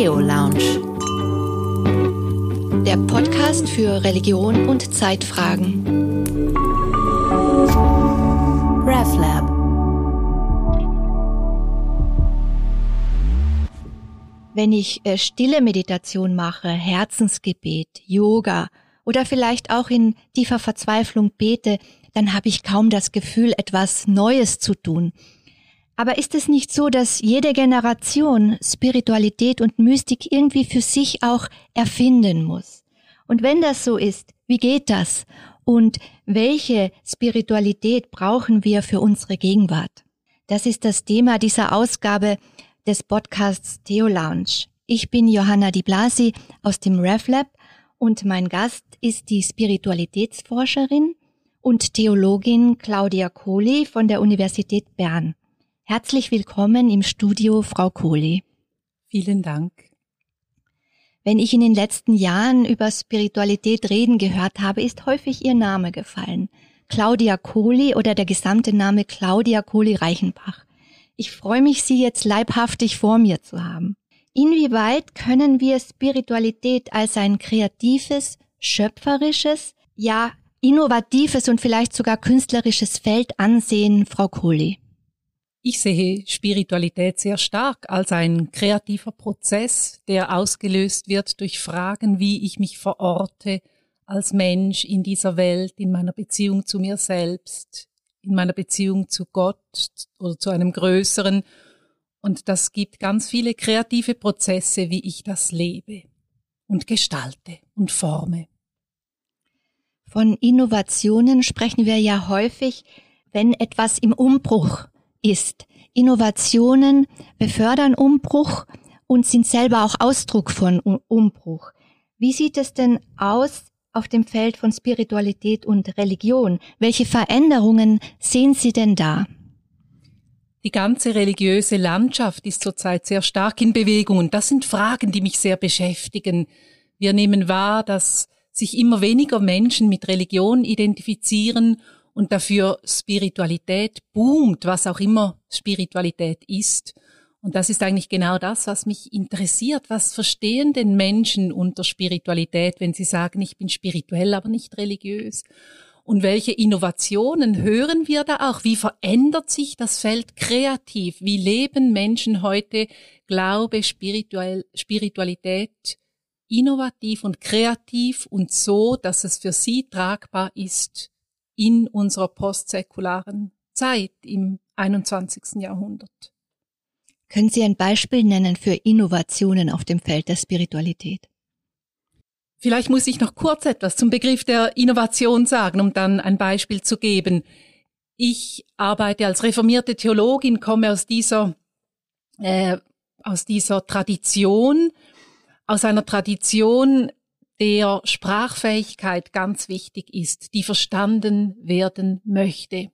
Theo Lounge. Der Podcast für Religion und Zeitfragen. RevLab. Wenn ich äh, stille Meditation mache, Herzensgebet, Yoga oder vielleicht auch in tiefer Verzweiflung bete, dann habe ich kaum das Gefühl, etwas Neues zu tun. Aber ist es nicht so, dass jede Generation Spiritualität und Mystik irgendwie für sich auch erfinden muss? Und wenn das so ist, wie geht das? Und welche Spiritualität brauchen wir für unsere Gegenwart? Das ist das Thema dieser Ausgabe des Podcasts Theo Lounge. Ich bin Johanna Di Blasi aus dem RevLab und mein Gast ist die Spiritualitätsforscherin und Theologin Claudia Kohli von der Universität Bern. Herzlich willkommen im Studio, Frau Kohli. Vielen Dank. Wenn ich in den letzten Jahren über Spiritualität reden gehört habe, ist häufig Ihr Name gefallen. Claudia Kohli oder der gesamte Name Claudia Kohli Reichenbach. Ich freue mich, Sie jetzt leibhaftig vor mir zu haben. Inwieweit können wir Spiritualität als ein kreatives, schöpferisches, ja innovatives und vielleicht sogar künstlerisches Feld ansehen, Frau Kohli? Ich sehe Spiritualität sehr stark als ein kreativer Prozess, der ausgelöst wird durch Fragen, wie ich mich verorte als Mensch in dieser Welt, in meiner Beziehung zu mir selbst, in meiner Beziehung zu Gott oder zu einem Größeren. Und das gibt ganz viele kreative Prozesse, wie ich das lebe und gestalte und forme. Von Innovationen sprechen wir ja häufig, wenn etwas im Umbruch ist. Innovationen befördern Umbruch und sind selber auch Ausdruck von Umbruch. Wie sieht es denn aus auf dem Feld von Spiritualität und Religion? Welche Veränderungen sehen Sie denn da? Die ganze religiöse Landschaft ist zurzeit sehr stark in Bewegung und das sind Fragen, die mich sehr beschäftigen. Wir nehmen wahr, dass sich immer weniger Menschen mit Religion identifizieren und dafür Spiritualität boomt, was auch immer Spiritualität ist. Und das ist eigentlich genau das, was mich interessiert. Was verstehen denn Menschen unter Spiritualität, wenn sie sagen, ich bin spirituell, aber nicht religiös? Und welche Innovationen hören wir da auch? Wie verändert sich das Feld kreativ? Wie leben Menschen heute Glaube, Spirituell, Spiritualität innovativ und kreativ und so, dass es für sie tragbar ist in unserer postsäkularen Zeit im 21. Jahrhundert. Können Sie ein Beispiel nennen für Innovationen auf dem Feld der Spiritualität? Vielleicht muss ich noch kurz etwas zum Begriff der Innovation sagen, um dann ein Beispiel zu geben. Ich arbeite als reformierte Theologin, komme aus dieser, äh, aus dieser Tradition, aus einer Tradition der Sprachfähigkeit ganz wichtig ist, die verstanden werden möchte.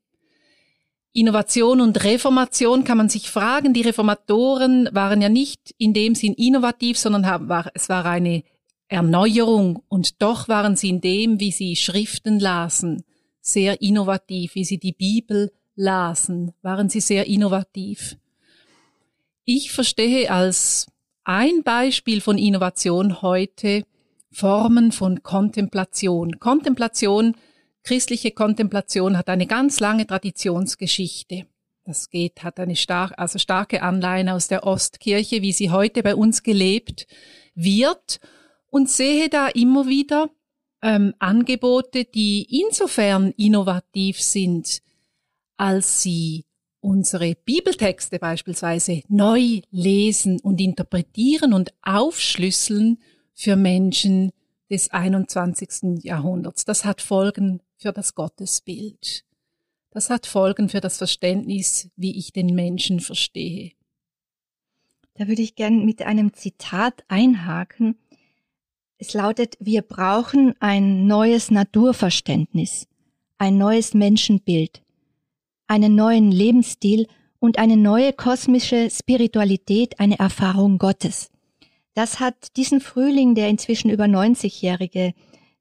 Innovation und Reformation kann man sich fragen. Die Reformatoren waren ja nicht in dem Sinn innovativ, sondern es war eine Erneuerung und doch waren sie in dem, wie sie Schriften lasen, sehr innovativ, wie sie die Bibel lasen, waren sie sehr innovativ. Ich verstehe als ein Beispiel von Innovation heute Formen von Kontemplation. Kontemplation, christliche Kontemplation hat eine ganz lange Traditionsgeschichte. Das geht, hat eine star also starke Anleihen aus der Ostkirche, wie sie heute bei uns gelebt wird und sehe da immer wieder ähm, Angebote, die insofern innovativ sind, als sie unsere Bibeltexte beispielsweise neu lesen und interpretieren und aufschlüsseln für Menschen des 21. Jahrhunderts. Das hat Folgen für das Gottesbild. Das hat Folgen für das Verständnis, wie ich den Menschen verstehe. Da würde ich gern mit einem Zitat einhaken. Es lautet, wir brauchen ein neues Naturverständnis, ein neues Menschenbild, einen neuen Lebensstil und eine neue kosmische Spiritualität, eine Erfahrung Gottes. Das hat diesen Frühling der inzwischen über 90-jährige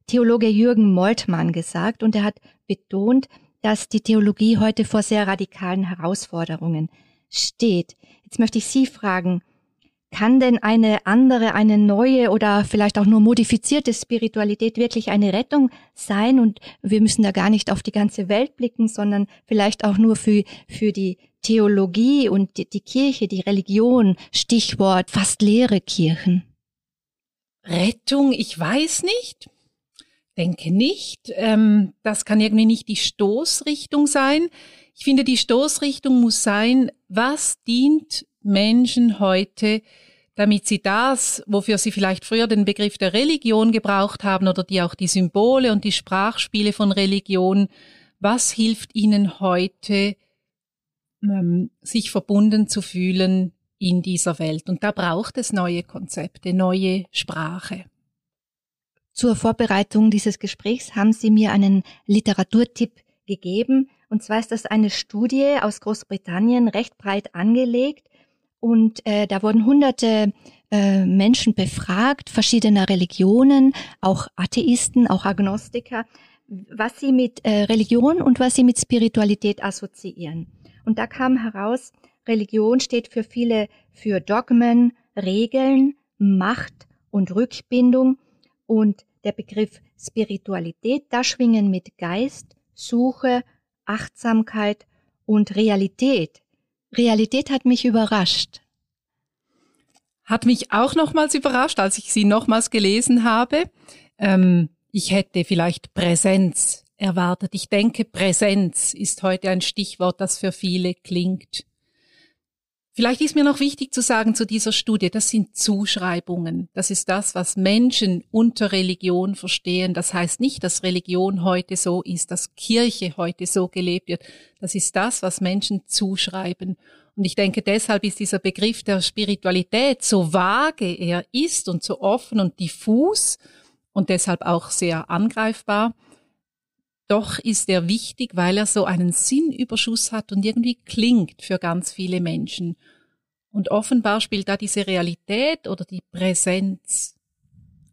Theologe Jürgen Moltmann gesagt und er hat betont, dass die Theologie heute vor sehr radikalen Herausforderungen steht. Jetzt möchte ich Sie fragen, kann denn eine andere, eine neue oder vielleicht auch nur modifizierte Spiritualität wirklich eine Rettung sein? Und wir müssen da gar nicht auf die ganze Welt blicken, sondern vielleicht auch nur für, für die Theologie und die, die Kirche, die Religion, Stichwort fast leere Kirchen. Rettung, ich weiß nicht. Denke nicht. Ähm, das kann irgendwie nicht die Stoßrichtung sein. Ich finde, die Stoßrichtung muss sein, was dient Menschen heute, damit sie das, wofür sie vielleicht früher den Begriff der Religion gebraucht haben oder die auch die Symbole und die Sprachspiele von Religion, was hilft ihnen heute, ähm, sich verbunden zu fühlen in dieser Welt? Und da braucht es neue Konzepte, neue Sprache. Zur Vorbereitung dieses Gesprächs haben Sie mir einen Literaturtipp gegeben. Und zwar ist das eine Studie aus Großbritannien, recht breit angelegt. Und äh, da wurden hunderte äh, Menschen befragt, verschiedener Religionen, auch Atheisten, auch Agnostiker, was sie mit äh, Religion und was sie mit Spiritualität assoziieren. Und da kam heraus, Religion steht für viele für Dogmen, Regeln, Macht und Rückbindung. Und der Begriff Spiritualität, da schwingen mit Geist, Suche, Achtsamkeit und Realität. Realität hat mich überrascht. Hat mich auch nochmals überrascht, als ich sie nochmals gelesen habe. Ähm, ich hätte vielleicht Präsenz erwartet. Ich denke, Präsenz ist heute ein Stichwort, das für viele klingt. Vielleicht ist mir noch wichtig zu sagen zu dieser Studie, das sind Zuschreibungen. Das ist das, was Menschen unter Religion verstehen. Das heißt nicht, dass Religion heute so ist, dass Kirche heute so gelebt wird. Das ist das, was Menschen zuschreiben. Und ich denke, deshalb ist dieser Begriff der Spiritualität so vage er ist und so offen und diffus und deshalb auch sehr angreifbar. Doch ist er wichtig, weil er so einen Sinnüberschuss hat und irgendwie klingt für ganz viele Menschen. Und offenbar spielt da diese Realität oder die Präsenz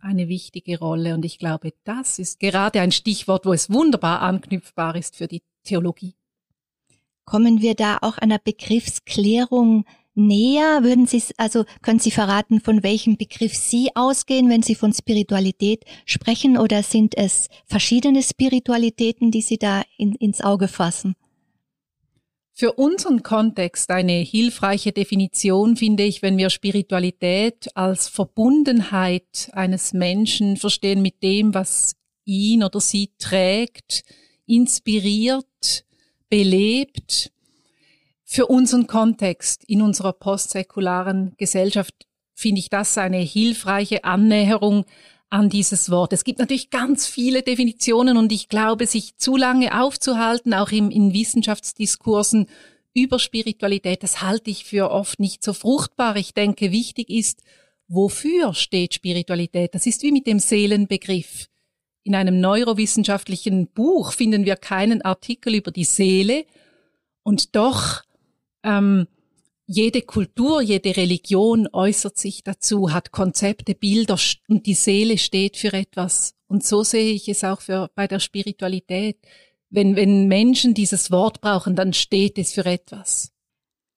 eine wichtige Rolle. Und ich glaube, das ist gerade ein Stichwort, wo es wunderbar anknüpfbar ist für die Theologie. Kommen wir da auch einer Begriffsklärung näher? Würden Sie, also können Sie verraten, von welchem Begriff Sie ausgehen, wenn Sie von Spiritualität sprechen, oder sind es verschiedene Spiritualitäten, die Sie da in, ins Auge fassen? Für unseren Kontext eine hilfreiche Definition finde ich, wenn wir Spiritualität als Verbundenheit eines Menschen verstehen mit dem, was ihn oder sie trägt, inspiriert, belebt, für unseren Kontext in unserer postsäkularen Gesellschaft finde ich das eine hilfreiche Annäherung an dieses Wort. Es gibt natürlich ganz viele Definitionen und ich glaube, sich zu lange aufzuhalten, auch im, in Wissenschaftsdiskursen über Spiritualität, das halte ich für oft nicht so fruchtbar. Ich denke, wichtig ist, wofür steht Spiritualität? Das ist wie mit dem Seelenbegriff. In einem neurowissenschaftlichen Buch finden wir keinen Artikel über die Seele und doch ähm, jede Kultur, jede Religion äußert sich dazu, hat Konzepte, Bilder und die Seele steht für etwas. Und so sehe ich es auch für, bei der Spiritualität. Wenn, wenn Menschen dieses Wort brauchen, dann steht es für etwas.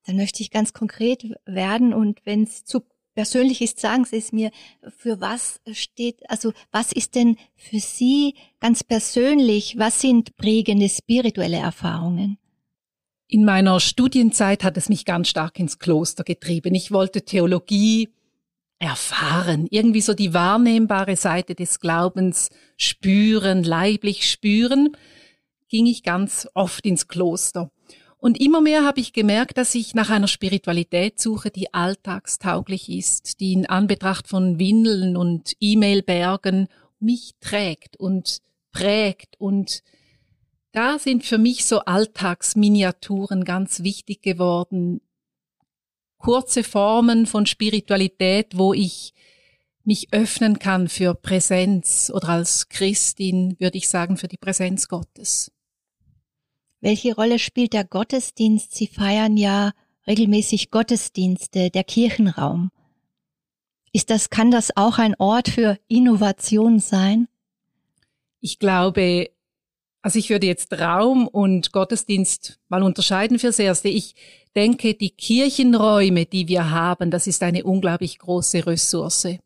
Dann möchte ich ganz konkret werden und wenn es zu persönlich ist, sagen Sie es mir, für was steht, also was ist denn für Sie ganz persönlich, was sind prägende spirituelle Erfahrungen? In meiner Studienzeit hat es mich ganz stark ins Kloster getrieben. Ich wollte Theologie erfahren, irgendwie so die wahrnehmbare Seite des Glaubens spüren, leiblich spüren, ging ich ganz oft ins Kloster. Und immer mehr habe ich gemerkt, dass ich nach einer Spiritualität suche, die alltagstauglich ist, die in Anbetracht von Windeln und E-Mail-Bergen mich trägt und prägt und da sind für mich so Alltagsminiaturen ganz wichtig geworden. Kurze Formen von Spiritualität, wo ich mich öffnen kann für Präsenz oder als Christin würde ich sagen für die Präsenz Gottes. Welche Rolle spielt der Gottesdienst? Sie feiern ja regelmäßig Gottesdienste, der Kirchenraum. Ist das, kann das auch ein Ort für Innovation sein? Ich glaube, Also ich würde jetzt Raum und Gottesdienst mal unterscheiden fürs Erste. Ich denke, die Kirchenräume, die wir haben, das ist eine unglaublich große Ressource.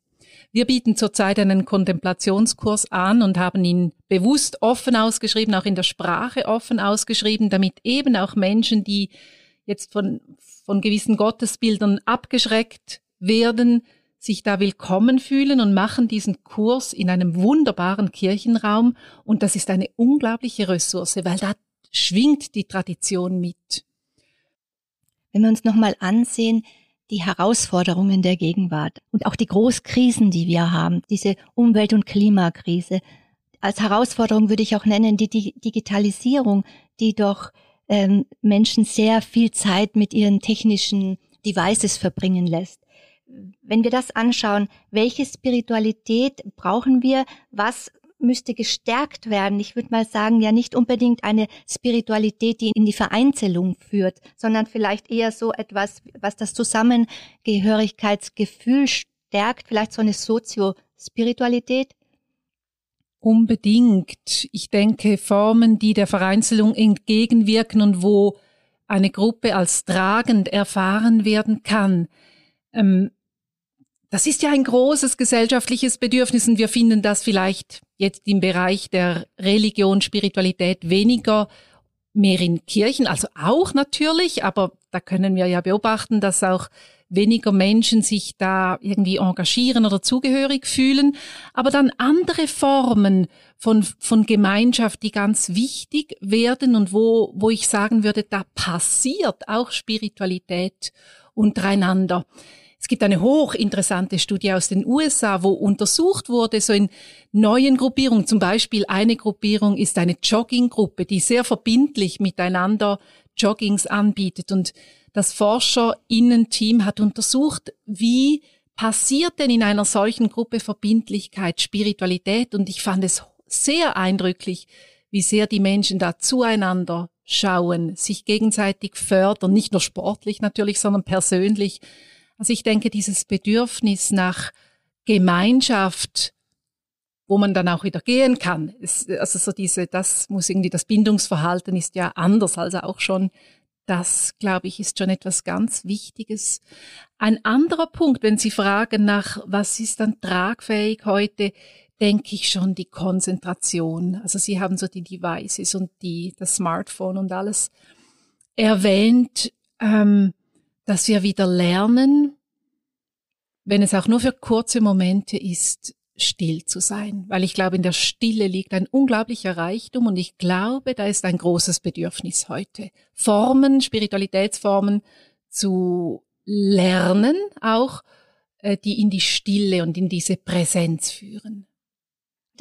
Wir bieten zurzeit einen Kontemplationskurs an und haben ihn bewusst offen ausgeschrieben, auch in der Sprache offen ausgeschrieben, damit eben auch Menschen, die jetzt von, von gewissen Gottesbildern abgeschreckt werden, sich da willkommen fühlen und machen diesen Kurs in einem wunderbaren Kirchenraum. Und das ist eine unglaubliche Ressource, weil da schwingt die Tradition mit. Wenn wir uns nochmal ansehen, die Herausforderungen der Gegenwart und auch die Großkrisen, die wir haben, diese Umwelt- und Klimakrise. Als Herausforderung würde ich auch nennen die Digitalisierung, die doch ähm, Menschen sehr viel Zeit mit ihren technischen Devices verbringen lässt. Wenn wir das anschauen, welche Spiritualität brauchen wir? Was müsste gestärkt werden. Ich würde mal sagen, ja nicht unbedingt eine Spiritualität, die in die Vereinzelung führt, sondern vielleicht eher so etwas, was das Zusammengehörigkeitsgefühl stärkt, vielleicht so eine Soziospiritualität. Unbedingt. Ich denke, Formen, die der Vereinzelung entgegenwirken und wo eine Gruppe als tragend erfahren werden kann. Ähm, das ist ja ein großes gesellschaftliches Bedürfnis und wir finden das vielleicht jetzt im Bereich der Religion, Spiritualität weniger mehr in Kirchen, also auch natürlich, aber da können wir ja beobachten, dass auch weniger Menschen sich da irgendwie engagieren oder zugehörig fühlen, aber dann andere Formen von, von Gemeinschaft, die ganz wichtig werden und wo, wo ich sagen würde, da passiert auch Spiritualität untereinander. Es gibt eine hochinteressante Studie aus den USA, wo untersucht wurde, so in neuen Gruppierungen, zum Beispiel eine Gruppierung ist eine Jogginggruppe, die sehr verbindlich miteinander Joggings anbietet. Und das Forscherinnen-Team hat untersucht, wie passiert denn in einer solchen Gruppe Verbindlichkeit, Spiritualität? Und ich fand es sehr eindrücklich, wie sehr die Menschen da zueinander schauen, sich gegenseitig fördern, nicht nur sportlich natürlich, sondern persönlich. Also ich denke, dieses Bedürfnis nach Gemeinschaft, wo man dann auch wieder gehen kann. also so diese, das muss irgendwie, das Bindungsverhalten ist ja anders als auch schon. Das, glaube ich, ist schon etwas ganz Wichtiges. Ein anderer Punkt, wenn Sie fragen nach, was ist dann tragfähig heute, denke ich schon die Konzentration. Also Sie haben so die Devices und die, das Smartphone und alles erwähnt. Ähm, dass wir wieder lernen, wenn es auch nur für kurze Momente ist, still zu sein, weil ich glaube, in der Stille liegt ein unglaublicher Reichtum und ich glaube, da ist ein großes Bedürfnis heute. Formen, Spiritualitätsformen zu lernen, auch äh, die in die Stille und in diese Präsenz führen.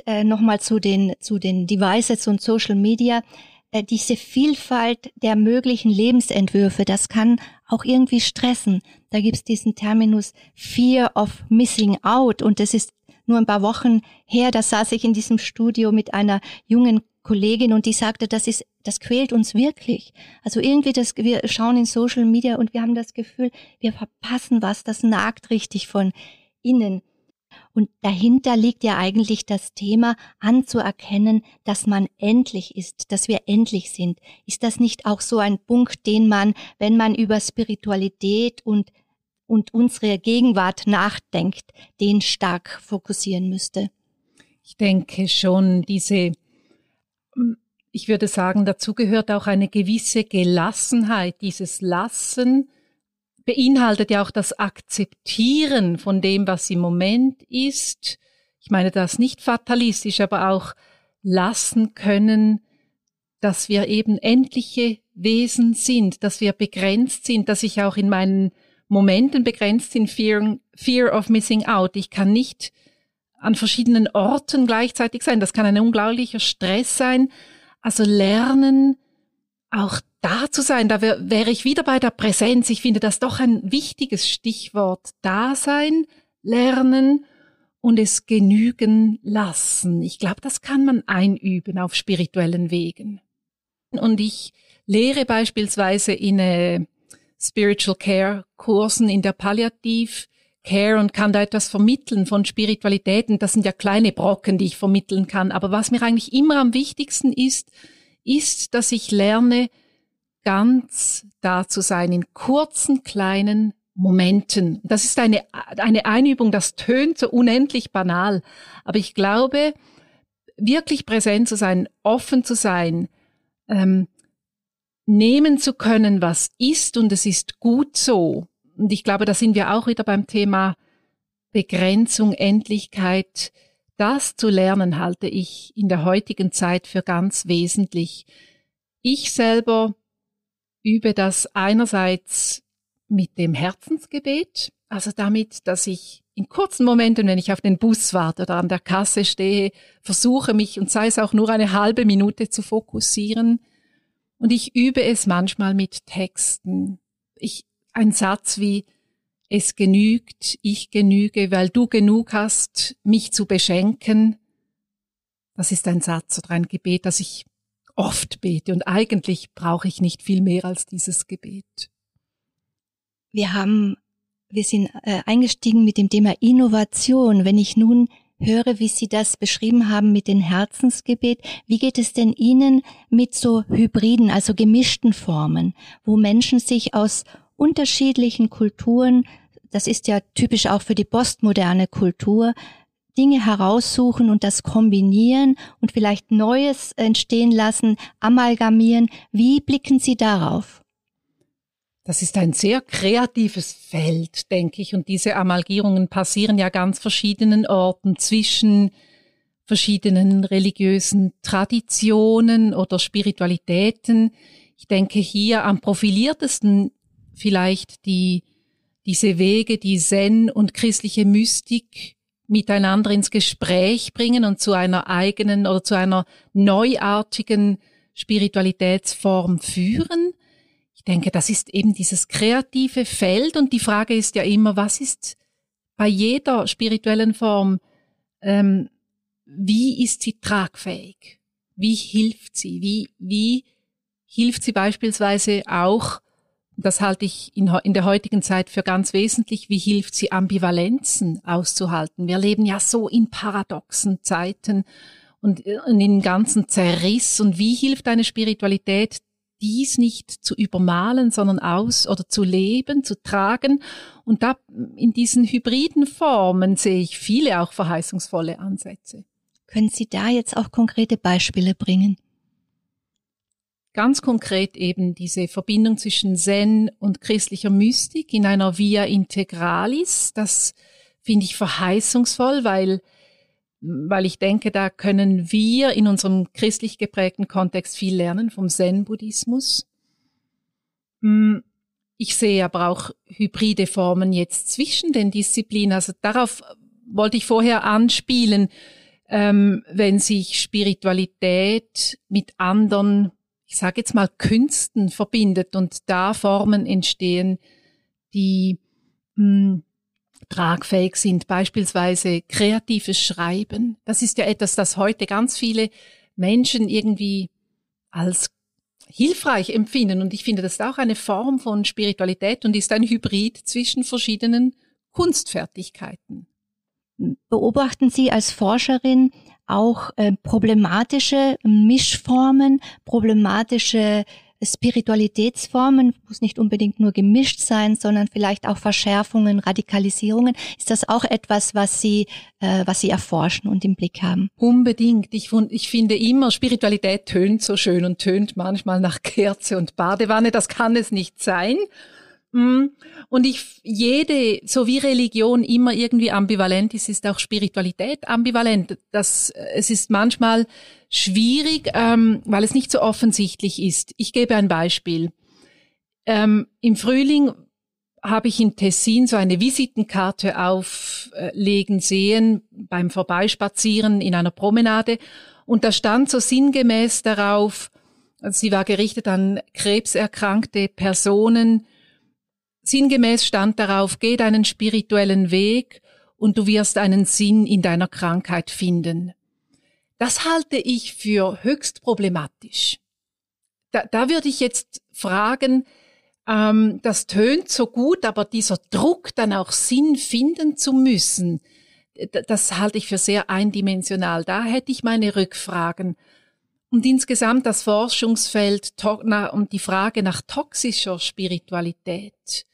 Äh, Nochmal zu den, zu den Devices und Social Media. Äh, diese Vielfalt der möglichen Lebensentwürfe, das kann auch irgendwie stressen. Da gibt's diesen Terminus Fear of Missing Out und das ist nur ein paar Wochen her, da saß ich in diesem Studio mit einer jungen Kollegin und die sagte, das ist, das quält uns wirklich. Also irgendwie das, wir schauen in Social Media und wir haben das Gefühl, wir verpassen was, das nagt richtig von innen. Und dahinter liegt ja eigentlich das Thema anzuerkennen, dass man endlich ist, dass wir endlich sind. Ist das nicht auch so ein Punkt, den man, wenn man über Spiritualität und, und unsere Gegenwart nachdenkt, den stark fokussieren müsste? Ich denke schon, diese, ich würde sagen, dazu gehört auch eine gewisse Gelassenheit, dieses Lassen, beinhaltet ja auch das Akzeptieren von dem, was im Moment ist. Ich meine das nicht fatalistisch, aber auch lassen können, dass wir eben endliche Wesen sind, dass wir begrenzt sind, dass ich auch in meinen Momenten begrenzt bin, Fear, Fear of Missing Out. Ich kann nicht an verschiedenen Orten gleichzeitig sein. Das kann ein unglaublicher Stress sein. Also lernen, auch da zu sein, da wäre wär ich wieder bei der Präsenz. Ich finde das doch ein wichtiges Stichwort. Da sein, lernen und es genügen lassen. Ich glaube, das kann man einüben auf spirituellen Wegen. Und ich lehre beispielsweise in äh, Spiritual Care Kursen in der Palliativ Care und kann da etwas vermitteln von Spiritualitäten. Das sind ja kleine Brocken, die ich vermitteln kann. Aber was mir eigentlich immer am wichtigsten ist, ist, dass ich lerne, ganz da zu sein, in kurzen, kleinen Momenten. Das ist eine, eine Einübung, das tönt so unendlich banal. Aber ich glaube, wirklich präsent zu sein, offen zu sein, ähm, nehmen zu können, was ist und es ist gut so. Und ich glaube, da sind wir auch wieder beim Thema Begrenzung, Endlichkeit. Das zu lernen halte ich in der heutigen Zeit für ganz wesentlich. Ich selber übe das einerseits mit dem Herzensgebet, also damit, dass ich in kurzen Momenten, wenn ich auf den Bus warte oder an der Kasse stehe, versuche mich und sei es auch nur eine halbe Minute zu fokussieren. Und ich übe es manchmal mit Texten. Ich, ein Satz wie, es genügt, ich genüge, weil du genug hast, mich zu beschenken. Das ist ein Satz oder ein Gebet, das ich oft bete und eigentlich brauche ich nicht viel mehr als dieses Gebet. Wir haben, wir sind äh, eingestiegen mit dem Thema Innovation. Wenn ich nun höre, wie Sie das beschrieben haben mit dem Herzensgebet, wie geht es denn Ihnen mit so hybriden, also gemischten Formen, wo Menschen sich aus unterschiedlichen Kulturen, das ist ja typisch auch für die postmoderne Kultur, Dinge heraussuchen und das kombinieren und vielleicht Neues entstehen lassen, amalgamieren. Wie blicken Sie darauf? Das ist ein sehr kreatives Feld, denke ich. Und diese Amalgierungen passieren ja ganz verschiedenen Orten zwischen verschiedenen religiösen Traditionen oder Spiritualitäten. Ich denke hier am profiliertesten vielleicht die, diese Wege, die Zen und christliche Mystik miteinander ins Gespräch bringen und zu einer eigenen oder zu einer neuartigen Spiritualitätsform führen denke, das ist eben dieses kreative Feld und die Frage ist ja immer, was ist bei jeder spirituellen Form, ähm, wie ist sie tragfähig? Wie hilft sie? Wie, wie hilft sie beispielsweise auch, das halte ich in, in der heutigen Zeit für ganz wesentlich, wie hilft sie Ambivalenzen auszuhalten? Wir leben ja so in paradoxen Zeiten und, und in ganzen Zerriss und wie hilft eine Spiritualität dies nicht zu übermalen, sondern aus oder zu leben, zu tragen. Und da in diesen hybriden Formen sehe ich viele auch verheißungsvolle Ansätze. Können Sie da jetzt auch konkrete Beispiele bringen? Ganz konkret eben diese Verbindung zwischen Zen und christlicher Mystik in einer Via Integralis. Das finde ich verheißungsvoll, weil weil ich denke, da können wir in unserem christlich geprägten Kontext viel lernen vom Zen-Buddhismus. Hm, ich sehe aber auch hybride Formen jetzt zwischen den Disziplinen. Also darauf wollte ich vorher anspielen, ähm, wenn sich Spiritualität mit anderen, ich sage jetzt mal Künsten verbindet und da Formen entstehen, die mh, hm, tragfähig sind, beispielsweise kreatives Schreiben. Das ist ja etwas, das heute ganz viele Menschen irgendwie als hilfreich empfinden. Und ich finde, das ist auch eine Form von Spiritualität und ist ein Hybrid zwischen verschiedenen Kunstfertigkeiten. Beobachten Sie als Forscherin auch äh, problematische Mischformen, problematische Spiritualitätsformen, muss nicht unbedingt nur gemischt sein, sondern vielleicht auch Verschärfungen, Radikalisierungen. Ist das auch etwas, was Sie, äh, was Sie erforschen und im Blick haben? Unbedingt. Ich, ich finde immer, Spiritualität tönt so schön und tönt manchmal nach Kerze und Badewanne. Das kann es nicht sein. Mm. Und ich, jede, so wie Religion immer irgendwie ambivalent ist, ist auch Spiritualität ambivalent. Das, es ist manchmal schwierig, ähm, weil es nicht so offensichtlich ist. Ich gebe ein Beispiel. Ähm, Im Frühling habe ich in Tessin so eine Visitenkarte auflegen sehen beim Vorbeispazieren in einer Promenade und da stand so sinngemäß darauf, sie war gerichtet an krebserkrankte Personen, Sinngemäß stand darauf, geh deinen spirituellen Weg und du wirst einen Sinn in deiner Krankheit finden. Das halte ich für höchst problematisch. Da, da würde ich jetzt fragen, ähm, das tönt so gut, aber dieser Druck, dann auch Sinn finden zu müssen, das halte ich für sehr eindimensional. Da hätte ich meine Rückfragen. Und insgesamt das Forschungsfeld und die Frage nach toxischer Spiritualität,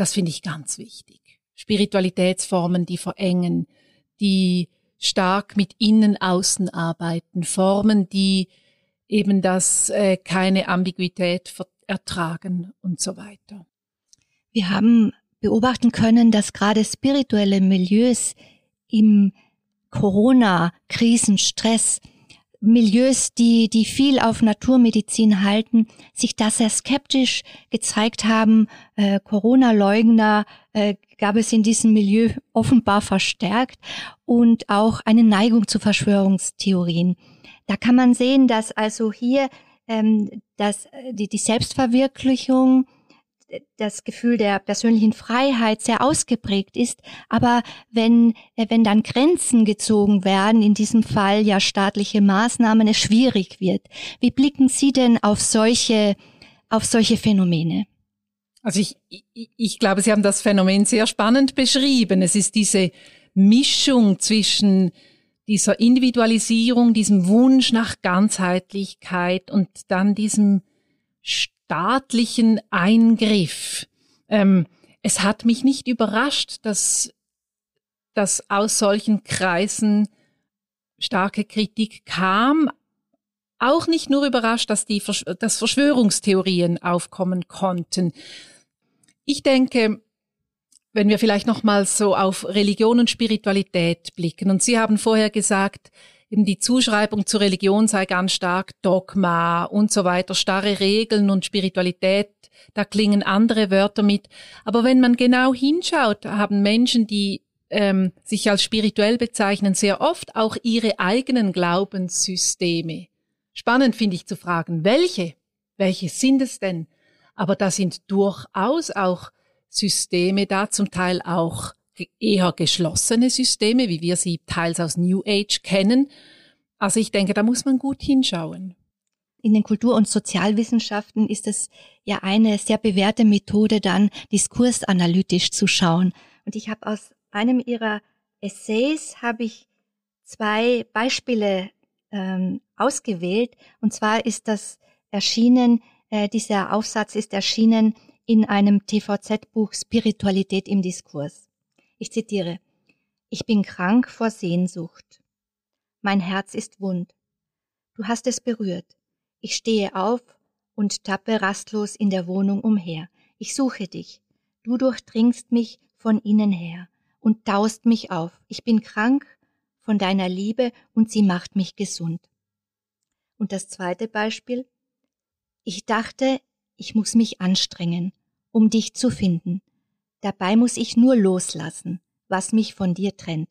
das finde ich ganz wichtig. Spiritualitätsformen, die verengen, die stark mit Innen-Außen arbeiten, Formen, die eben das äh, keine Ambiguität ertragen und so weiter. Wir haben beobachten können, dass gerade spirituelle Milieus im Corona-Krisenstress Milieus, die, die viel auf Naturmedizin halten, sich da sehr skeptisch gezeigt haben. Äh, Corona-Leugner äh, gab es in diesem Milieu offenbar verstärkt und auch eine Neigung zu Verschwörungstheorien. Da kann man sehen, dass also hier ähm, dass die, die Selbstverwirklichung das Gefühl der persönlichen Freiheit sehr ausgeprägt ist. Aber wenn, äh, wenn dann Grenzen gezogen werden, in diesem Fall ja staatliche Maßnahmen, es schwierig wird. Wie blicken Sie denn auf solche, auf solche Phänomene? Also ich, ich, ich glaube, Sie haben das Phänomen sehr spannend beschrieben. Es ist diese Mischung zwischen dieser Individualisierung, diesem Wunsch nach Ganzheitlichkeit und dann diesem staatlichen Eingriff. Ähm, es hat mich nicht überrascht, dass, dass aus solchen Kreisen starke Kritik kam. Auch nicht nur überrascht, dass die dass Verschwörungstheorien aufkommen konnten. Ich denke, wenn wir vielleicht noch mal so auf Religion und Spiritualität blicken. Und Sie haben vorher gesagt, eben die Zuschreibung zur Religion sei ganz stark Dogma und so weiter, starre Regeln und Spiritualität, da klingen andere Wörter mit. Aber wenn man genau hinschaut, haben Menschen, die ähm, sich als spirituell bezeichnen, sehr oft auch ihre eigenen Glaubenssysteme. Spannend finde ich zu fragen, welche? Welche sind es denn? Aber da sind durchaus auch Systeme da, zum Teil auch eher geschlossene Systeme, wie wir sie teils aus New Age kennen. Also ich denke, da muss man gut hinschauen. In den Kultur- und Sozialwissenschaften ist es ja eine sehr bewährte Methode, dann diskursanalytisch zu schauen. Und ich habe aus einem ihrer Essays habe ich zwei Beispiele ähm, ausgewählt. Und zwar ist das erschienen, äh, dieser Aufsatz ist erschienen in einem TVZ-Buch Spiritualität im Diskurs. Ich zitiere, ich bin krank vor Sehnsucht. Mein Herz ist wund. Du hast es berührt. Ich stehe auf und tappe rastlos in der Wohnung umher. Ich suche dich. Du durchdringst mich von innen her und taust mich auf. Ich bin krank von deiner Liebe und sie macht mich gesund. Und das zweite Beispiel. Ich dachte, ich muss mich anstrengen, um dich zu finden. Dabei muss ich nur loslassen, was mich von dir trennt.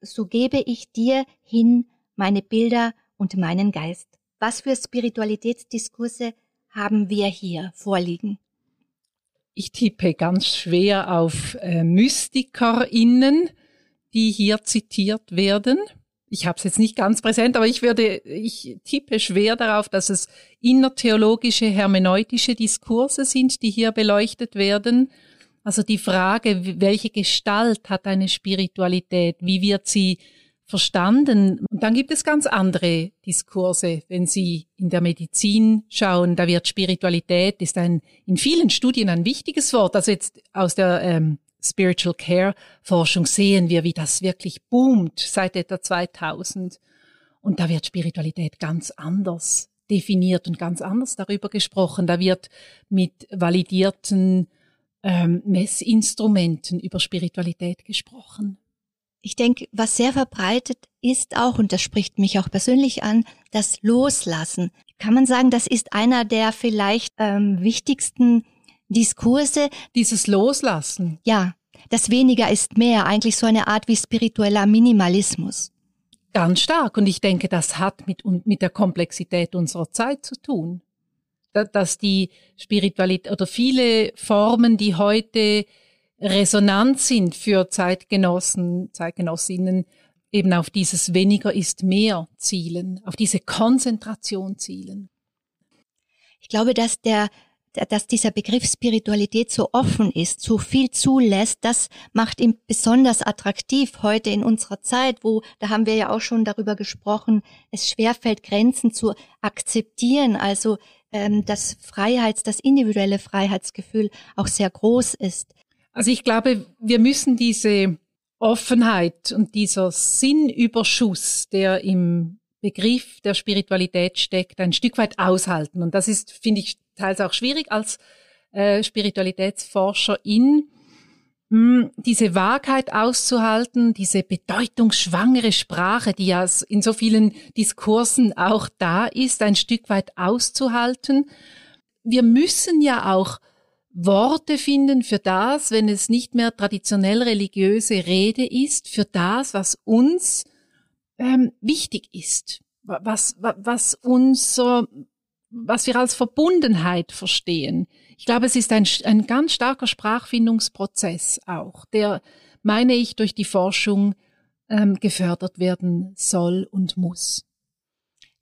So gebe ich dir hin meine Bilder und meinen Geist. Was für Spiritualitätsdiskurse haben wir hier vorliegen? Ich tippe ganz schwer auf äh, MystikerInnen, die hier zitiert werden. Ich habe es jetzt nicht ganz präsent, aber ich würde, ich tippe schwer darauf, dass es innertheologische, hermeneutische Diskurse sind, die hier beleuchtet werden also die Frage, welche Gestalt hat eine Spiritualität? Wie wird sie verstanden? Und dann gibt es ganz andere Diskurse. Wenn Sie in der Medizin schauen, da wird Spiritualität, ist ein, in vielen Studien ein wichtiges Wort. Also jetzt aus der ähm, Spiritual Care Forschung sehen wir, wie das wirklich boomt seit etwa 2000. Und da wird Spiritualität ganz anders definiert und ganz anders darüber gesprochen. Da wird mit validierten ähm, Messinstrumenten über Spiritualität gesprochen. Ich denke, was sehr verbreitet ist auch, und das spricht mich auch persönlich an, das Loslassen. Kann man sagen, das ist einer der vielleicht ähm, wichtigsten Diskurse. Dieses Loslassen. Ja, das weniger ist mehr, eigentlich so eine Art wie spiritueller Minimalismus. Ganz stark. Und ich denke, das hat mit, mit der Komplexität unserer Zeit zu tun dass die Spiritualität oder viele Formen, die heute resonant sind für Zeitgenossen, Zeitgenossinnen, eben auf dieses weniger ist mehr zielen, auf diese Konzentration zielen. Ich glaube, dass der dass dieser Begriff Spiritualität so offen ist, so viel zulässt, das macht ihn besonders attraktiv heute in unserer Zeit, wo, da haben wir ja auch schon darüber gesprochen, es schwerfällt, Grenzen zu akzeptieren, also ähm, das Freiheits-, das individuelle Freiheitsgefühl auch sehr groß ist. Also ich glaube, wir müssen diese Offenheit und dieser Sinnüberschuss, der im Begriff der Spiritualität steckt, ein Stück weit aushalten. Und das ist, finde ich, teils auch schwierig als äh, Spiritualitätsforscherin, diese Wahrheit auszuhalten, diese bedeutungsschwangere Sprache, die ja in so vielen Diskursen auch da ist, ein Stück weit auszuhalten. Wir müssen ja auch Worte finden für das, wenn es nicht mehr traditionell religiöse Rede ist, für das, was uns ähm, wichtig ist, was, was, was unser, was wir als Verbundenheit verstehen. Ich glaube, es ist ein, ein ganz starker Sprachfindungsprozess auch, der, meine ich, durch die Forschung ähm, gefördert werden soll und muss.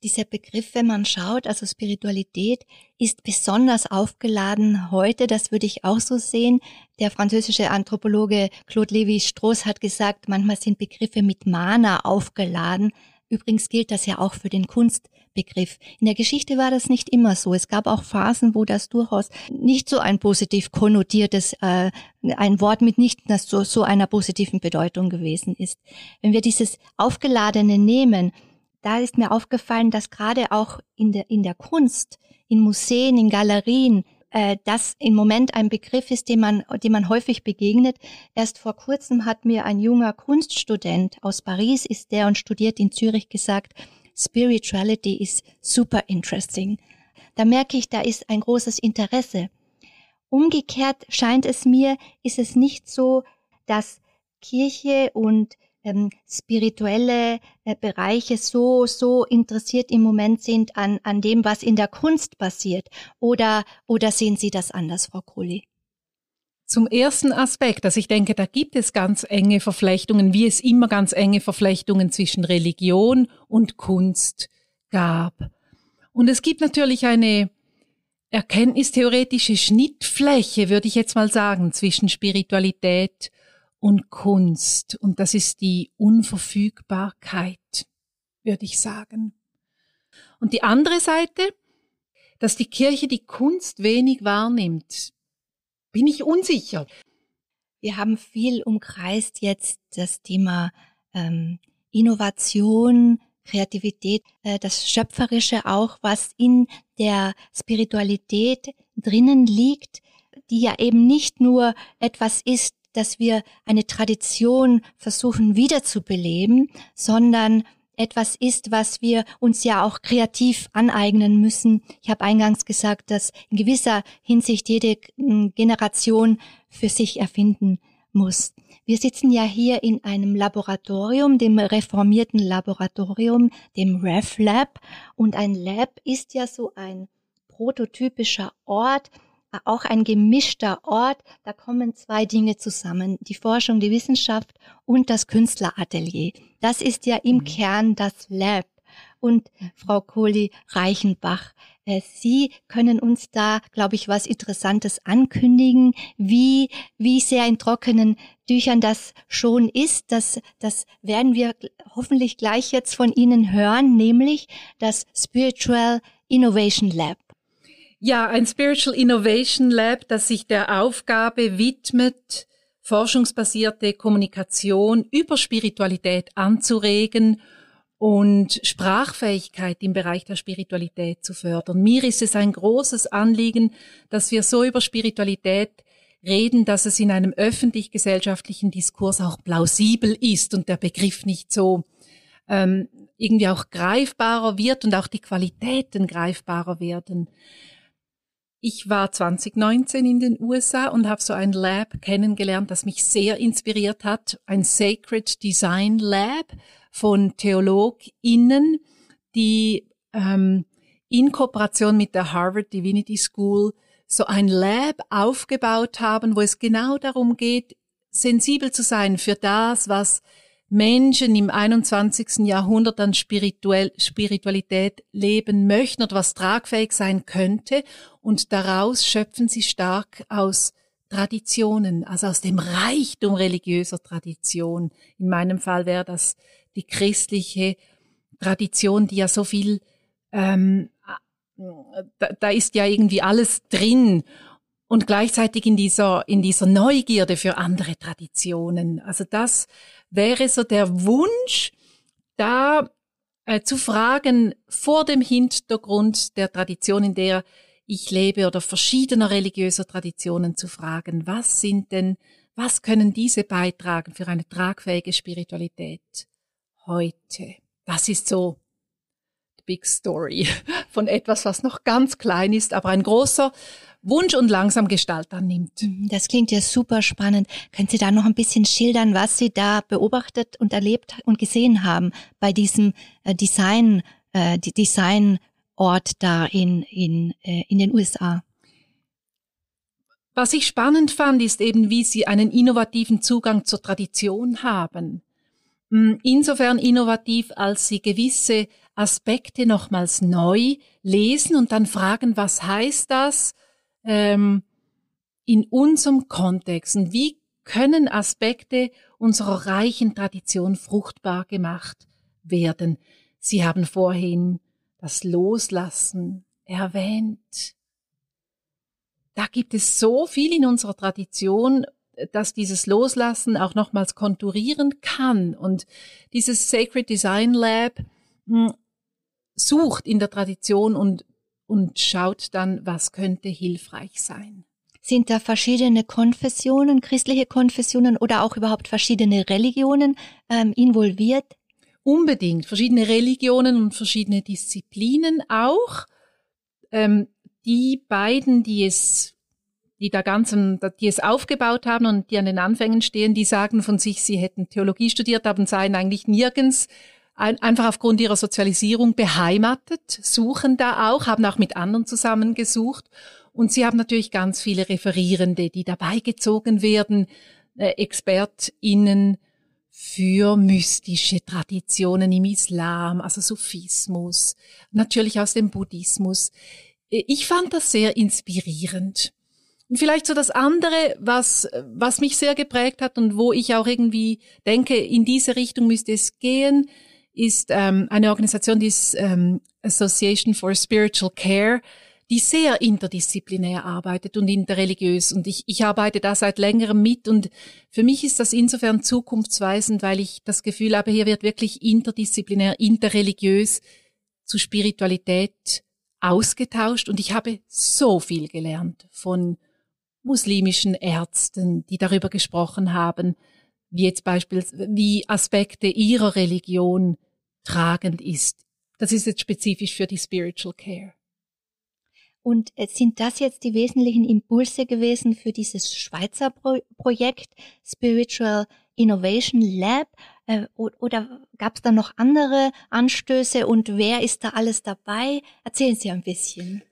Dieser Begriff, wenn man schaut, also Spiritualität, ist besonders aufgeladen heute, das würde ich auch so sehen. Der französische Anthropologe Claude Lévi-Strauss hat gesagt, manchmal sind Begriffe mit Mana aufgeladen. Übrigens gilt das ja auch für den Kunstbegriff. In der Geschichte war das nicht immer so. Es gab auch Phasen, wo das durchaus nicht so ein positiv konnotiertes, äh, ein Wort mit nicht so, so einer positiven Bedeutung gewesen ist. Wenn wir dieses Aufgeladene nehmen, da ist mir aufgefallen, dass gerade auch in der, in der Kunst, in Museen, in Galerien, äh, das im Moment ein Begriff ist, dem man, dem man häufig begegnet. Erst vor kurzem hat mir ein junger Kunststudent aus Paris ist der und studiert in Zürich gesagt, Spirituality is super interesting. Da merke ich, da ist ein großes Interesse. Umgekehrt scheint es mir, ist es nicht so, dass Kirche und ähm, spirituelle äh, Bereiche so, so interessiert im Moment sind an, an dem, was in der Kunst passiert? Oder, oder sehen Sie das anders, Frau Kohli? Zum ersten Aspekt, also ich denke, da gibt es ganz enge Verflechtungen, wie es immer ganz enge Verflechtungen zwischen Religion und Kunst gab. Und es gibt natürlich eine erkenntnistheoretische Schnittfläche, würde ich jetzt mal sagen, zwischen Spiritualität und Kunst. Und das ist die Unverfügbarkeit, würde ich sagen. Und die andere Seite, dass die Kirche die Kunst wenig wahrnimmt, bin ich unsicher. Wir haben viel umkreist jetzt das Thema ähm, Innovation, Kreativität, äh, das Schöpferische auch, was in der Spiritualität drinnen liegt, die ja eben nicht nur etwas ist, dass wir eine Tradition versuchen wiederzubeleben, sondern etwas ist, was wir uns ja auch kreativ aneignen müssen. Ich habe eingangs gesagt, dass in gewisser Hinsicht jede hm, Generation für sich erfinden muss. Wir sitzen ja hier in einem Laboratorium, dem reformierten Laboratorium, dem RefLab. Und ein Lab ist ja so ein prototypischer Ort, auch ein gemischter Ort. Da kommen zwei Dinge zusammen. Die Forschung, die Wissenschaft und das Künstleratelier. Das ist ja im mhm. Kern das Lab. Und Frau Kohli Reichenbach, äh, Sie können uns da, glaube ich, was Interessantes ankündigen, wie, wie sehr in trockenen Tüchern das schon ist. Das, das werden wir hoffentlich gleich jetzt von Ihnen hören, nämlich das Spiritual Innovation Lab. Ja, ein Spiritual Innovation Lab, das sich der Aufgabe widmet, forschungsbasierte Kommunikation über Spiritualität anzuregen und Sprachfähigkeit im Bereich der Spiritualität zu fördern. Mir ist es ein großes Anliegen, dass wir so über Spiritualität reden, dass es in einem öffentlich-gesellschaftlichen Diskurs auch plausibel ist und der Begriff nicht so ähm, irgendwie auch greifbarer wird und auch die Qualitäten greifbarer werden. Ich war 2019 in den USA und habe so ein Lab kennengelernt, das mich sehr inspiriert hat. Ein Sacred Design Lab von TheologInnen, die ähm, in Kooperation mit der Harvard Divinity School so ein Lab aufgebaut haben, wo es genau darum geht, sensibel zu sein für das, was Menschen im 21. Jahrhundert an Spirituell, Spiritualität leben möchten oder was tragfähig sein könnte. Und daraus schöpfen sie stark aus Traditionen, also aus dem Reichtum religiöser Tradition. In meinem Fall wäre das die christliche Tradition, die ja so viel, ähm, da, da ist ja irgendwie alles drin und gleichzeitig in dieser, in dieser Neugierde für andere Traditionen. Also das wäre so der Wunsch, da äh, zu fragen vor dem Hintergrund der Tradition, in der ich lebe oder verschiedener religiöser Traditionen zu fragen, was sind denn, was können diese beitragen für eine tragfähige Spiritualität heute? Das ist so big story von etwas, was noch ganz klein ist, aber ein großer Wunsch und langsam Gestalt annimmt. Mhm, das klingt ja super spannend. Können Sie da noch ein bisschen schildern, was Sie da beobachtet und erlebt und gesehen haben bei diesem äh, Design, äh, Designort da in, in, äh, in den USA? Was ich spannend fand, ist eben, wie Sie einen innovativen Zugang zur Tradition haben. Hm, insofern innovativ, als Sie gewisse Aspekte nochmals neu lesen und dann fragen, was heißt das? ähm, in unserem Kontext und wie können Aspekte unserer reichen Tradition fruchtbar gemacht werden. Sie haben vorhin das Loslassen erwähnt. Da gibt es so viel in unserer Tradition, dass dieses Loslassen auch nochmals konturieren kann. Und dieses Sacred Design Lab hm, sucht in der Tradition und und schaut dann, was könnte hilfreich sein. Sind da verschiedene Konfessionen, christliche Konfessionen oder auch überhaupt verschiedene Religionen ähm, involviert? Unbedingt. Verschiedene Religionen und verschiedene Disziplinen auch. Ähm, die beiden, die es, die da ganzen, die es aufgebaut haben und die an den Anfängen stehen, die sagen von sich, sie hätten Theologie studiert, aber seien eigentlich nirgends ein, einfach aufgrund ihrer Sozialisierung beheimatet, suchen da auch, haben auch mit anderen zusammengesucht. Und sie haben natürlich ganz viele Referierende, die dabei gezogen werden, äh, ExpertInnen für mystische Traditionen im Islam, also Sufismus, natürlich aus dem Buddhismus. Äh, ich fand das sehr inspirierend. Und vielleicht so das andere, was, was mich sehr geprägt hat und wo ich auch irgendwie denke, in diese Richtung müsste es gehen, ist ähm, eine Organisation, die ist ähm, Association for Spiritual Care, die sehr interdisziplinär arbeitet und interreligiös. Und ich, ich arbeite da seit längerem mit und für mich ist das insofern zukunftsweisend, weil ich das Gefühl habe, hier wird wirklich interdisziplinär, interreligiös zu Spiritualität ausgetauscht und ich habe so viel gelernt von muslimischen Ärzten, die darüber gesprochen haben, wie jetzt beispielsweise, wie Aspekte ihrer Religion tragend ist. Das ist jetzt spezifisch für die Spiritual Care. Und äh, sind das jetzt die wesentlichen Impulse gewesen für dieses Schweizer Pro Projekt Spiritual Innovation Lab? Äh, oder gab es da noch andere Anstöße und wer ist da alles dabei? Erzählen Sie ein bisschen.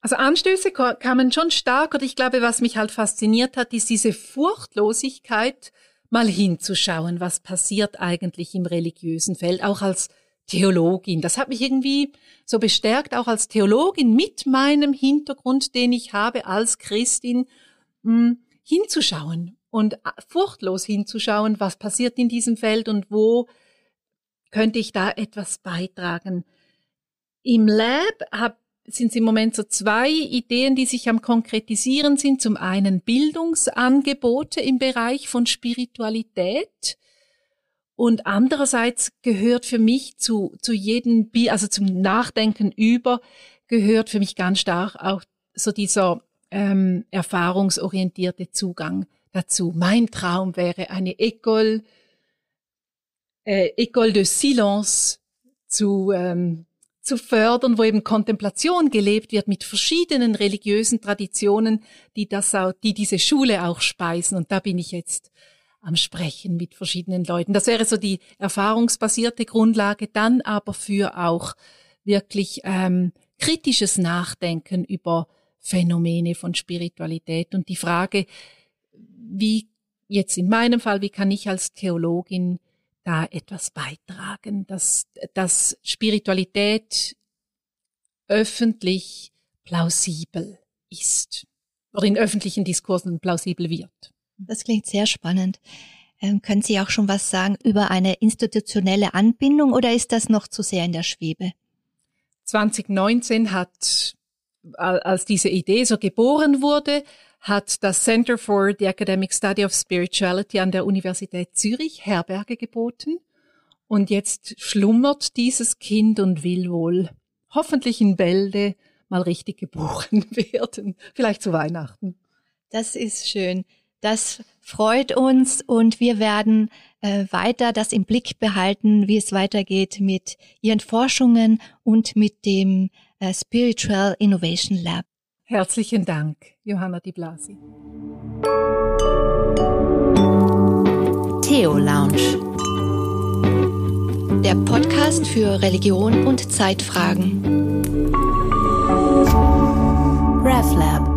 Also Anstöße kamen schon stark und ich glaube, was mich halt fasziniert hat, ist diese Furchtlosigkeit mal hinzuschauen, was passiert eigentlich im religiösen Feld, auch als Theologin. Das hat mich irgendwie so bestärkt, auch als Theologin mit meinem Hintergrund, den ich habe als Christin, hm, hinzuschauen und furchtlos hinzuschauen, was passiert in diesem Feld und wo könnte ich da etwas beitragen. Im Lab habe sind es im Moment so zwei Ideen, die sich am Konkretisieren sind. Zum einen Bildungsangebote im Bereich von Spiritualität. Und andererseits gehört für mich zu, zu jedem, also zum Nachdenken über, gehört für mich ganz stark auch so dieser ähm, erfahrungsorientierte Zugang dazu. Mein Traum wäre eine École, äh, École de Silence zu ähm, zu fördern, wo eben Kontemplation gelebt wird mit verschiedenen religiösen Traditionen, die das auch, die diese Schule auch speisen. Und da bin ich jetzt am Sprechen mit verschiedenen Leuten. Das wäre so die erfahrungsbasierte Grundlage, dann aber für auch wirklich ähm, kritisches Nachdenken über Phänomene von Spiritualität und die Frage, wie jetzt in meinem Fall, wie kann ich als Theologin da etwas beitragen, dass, dass Spiritualität öffentlich plausibel ist oder in öffentlichen Diskursen plausibel wird. Das klingt sehr spannend. Ähm, können Sie auch schon was sagen über eine institutionelle Anbindung oder ist das noch zu sehr in der Schwebe? 2019 hat, als diese Idee so geboren wurde, hat das Center for the Academic Study of Spirituality an der Universität Zürich Herberge geboten. Und jetzt schlummert dieses Kind und will wohl hoffentlich in Bälde mal richtig geboren werden. Vielleicht zu Weihnachten. Das ist schön. Das freut uns und wir werden äh, weiter das im Blick behalten, wie es weitergeht mit Ihren Forschungen und mit dem äh, Spiritual Innovation Lab. Herzlichen Dank, Johanna Di Blasi. Theo Lounge. Der Podcast für Religion und Zeitfragen. RevLab.